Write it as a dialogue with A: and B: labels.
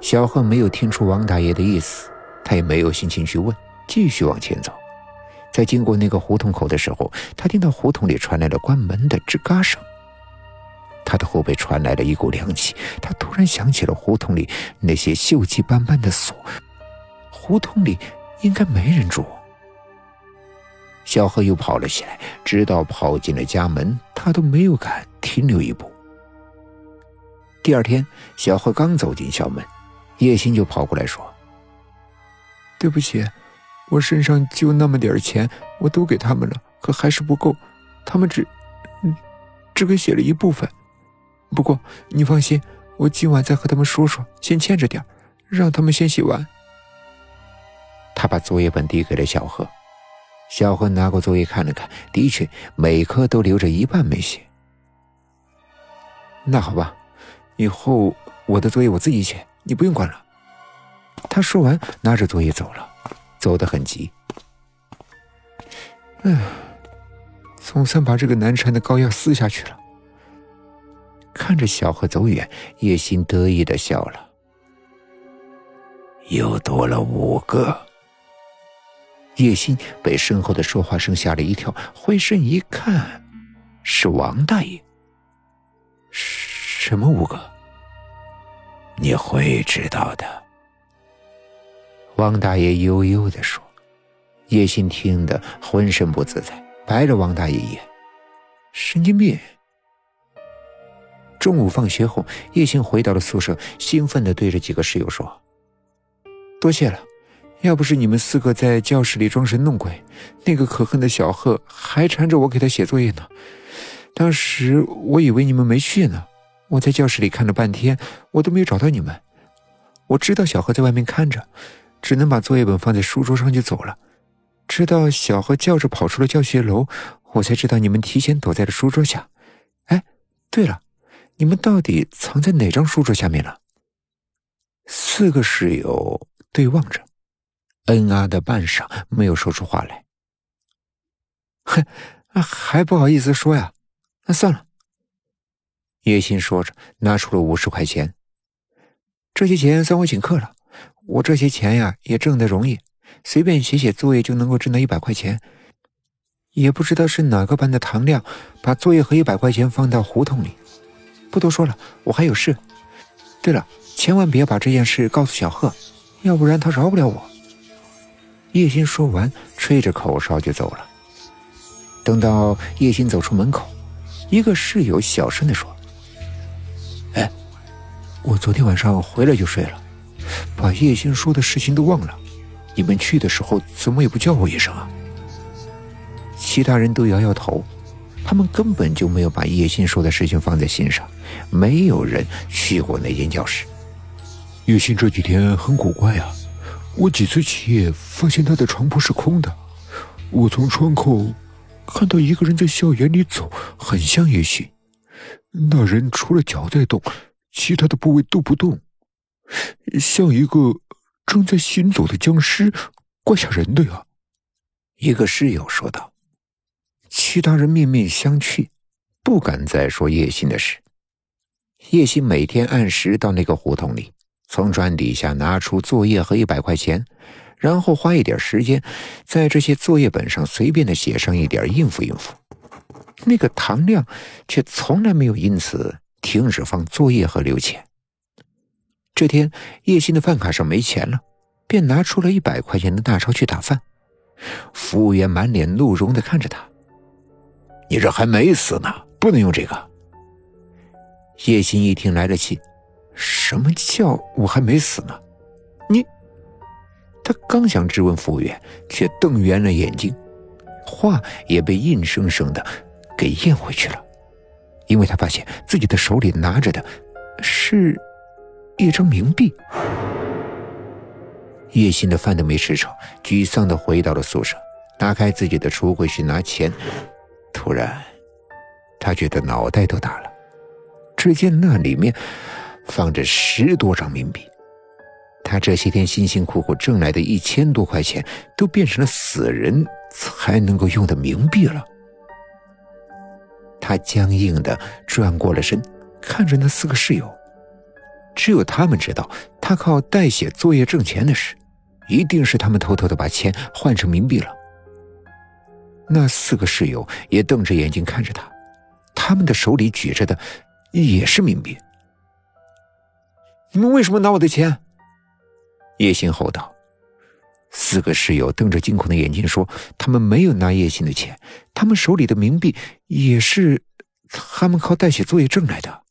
A: 小贺没有听出王大爷的意思，他也没有心情去问，继续往前走。在经过那个胡同口的时候，他听到胡同里传来了关门的吱嘎声。他的后背传来了一股凉气，他突然想起了胡同里那些锈迹斑斑的锁，胡同里应该没人住。小贺又跑了起来，直到跑进了家门，他都没有敢停留一步。第二天，小贺刚走进校门，叶欣就跑过来说：“
B: 对不起，我身上就那么点钱，我都给他们了，可还是不够，他们只，只给写了一部分。不过你放心，我今晚再和他们说说，先欠着点让他们先写完。”
A: 他把作业本递给了小贺。小贺拿过作业看了看，的确每科都留着一半没写。
B: 那好吧，以后我的作业我自己写，你不用管了。
A: 他说完，拿着作业走了，走得很急。
B: 哎，总算把这个难缠的膏药撕下去了。
A: 看着小何走远，叶心得意的笑了。又多了五个。叶心被身后的说话声吓了一跳，回身一看，是王大爷。
B: 什么五个？
A: 你会知道的。王大爷悠悠的说。叶心听得浑身不自在，白了王大爷一眼：“神经病。”中午放学后，叶心回到了宿舍，兴奋的对着几个室友说：“
B: 多谢了。”要不是你们四个在教室里装神弄鬼，那个可恨的小贺还缠着我给他写作业呢。当时我以为你们没去呢，我在教室里看了半天，我都没有找到你们。我知道小何在外面看着，只能把作业本放在书桌上就走了。直到小何叫着跑出了教学楼，我才知道你们提前躲在了书桌下。哎，对了，你们到底藏在哪张书桌下面了？
A: 四个室友对望着。嗯啊的半晌，没有说出话来。
B: 哼，还不好意思说呀？那算了。
A: 叶心说着，拿出了五十块钱。
B: 这些钱算我请客了。我这些钱呀，也挣得容易，随便写写作业就能够挣到一百块钱。也不知道是哪个班的唐亮，把作业和一百块钱放到胡同里。不多说了，我还有事。对了，千万别把这件事告诉小贺，要不然他饶不了我。
A: 叶心说完，吹着口哨就走了。等到叶心走出门口，一个室友小声的说：“，
B: 我昨天晚上回来就睡了，把叶心说的事情都忘了。你们去的时候怎么也不叫我一声啊？”
A: 其他人都摇摇头，他们根本就没有把叶心说的事情放在心上，没有人去过那间教室。
C: 叶心这几天很古怪呀。我几次起夜，发现他的床铺是空的。我从窗口看到一个人在校园里走，很像叶心。那人除了脚在动，其他的部位都不动，像一个正在行走的僵尸，怪吓人的呀。
A: 一个室友说道。其他人面面相觑，不敢再说叶心的事。叶心每天按时到那个胡同里。从砖底下拿出作业和一百块钱，然后花一点时间，在这些作业本上随便的写上一点，应付应付。那个唐亮却从来没有因此停止放作业和留钱。这天，叶欣的饭卡上没钱了，便拿出了一百块钱的大钞去打饭。服务员满脸怒容的看着他：“你这还没死呢，不能用这个。”叶欣一听来了气。什么叫我还没死呢？你，他刚想质问服务员，却瞪圆了眼睛，话也被硬生生的给咽回去了，因为他发现自己的手里拿着的是一张冥币。叶心的饭都没吃成，沮丧的回到了宿舍，打开自己的橱柜去拿钱，突然，他觉得脑袋都大了，只见那里面。放着十多张冥币，他这些天辛辛苦苦挣来的一千多块钱，都变成了死人才能够用的冥币了。他僵硬的转过了身，看着那四个室友，只有他们知道他靠代写作业挣钱的事，一定是他们偷偷的把钱换成冥币了。那四个室友也瞪着眼睛看着他，他们的手里举着的也是冥币。
B: 你们为什么拿我的钱？
A: 叶星吼道。四个室友瞪着惊恐的眼睛说：“他们没有拿叶星的钱，他们手里的冥币也是他们靠代写作业挣来的。”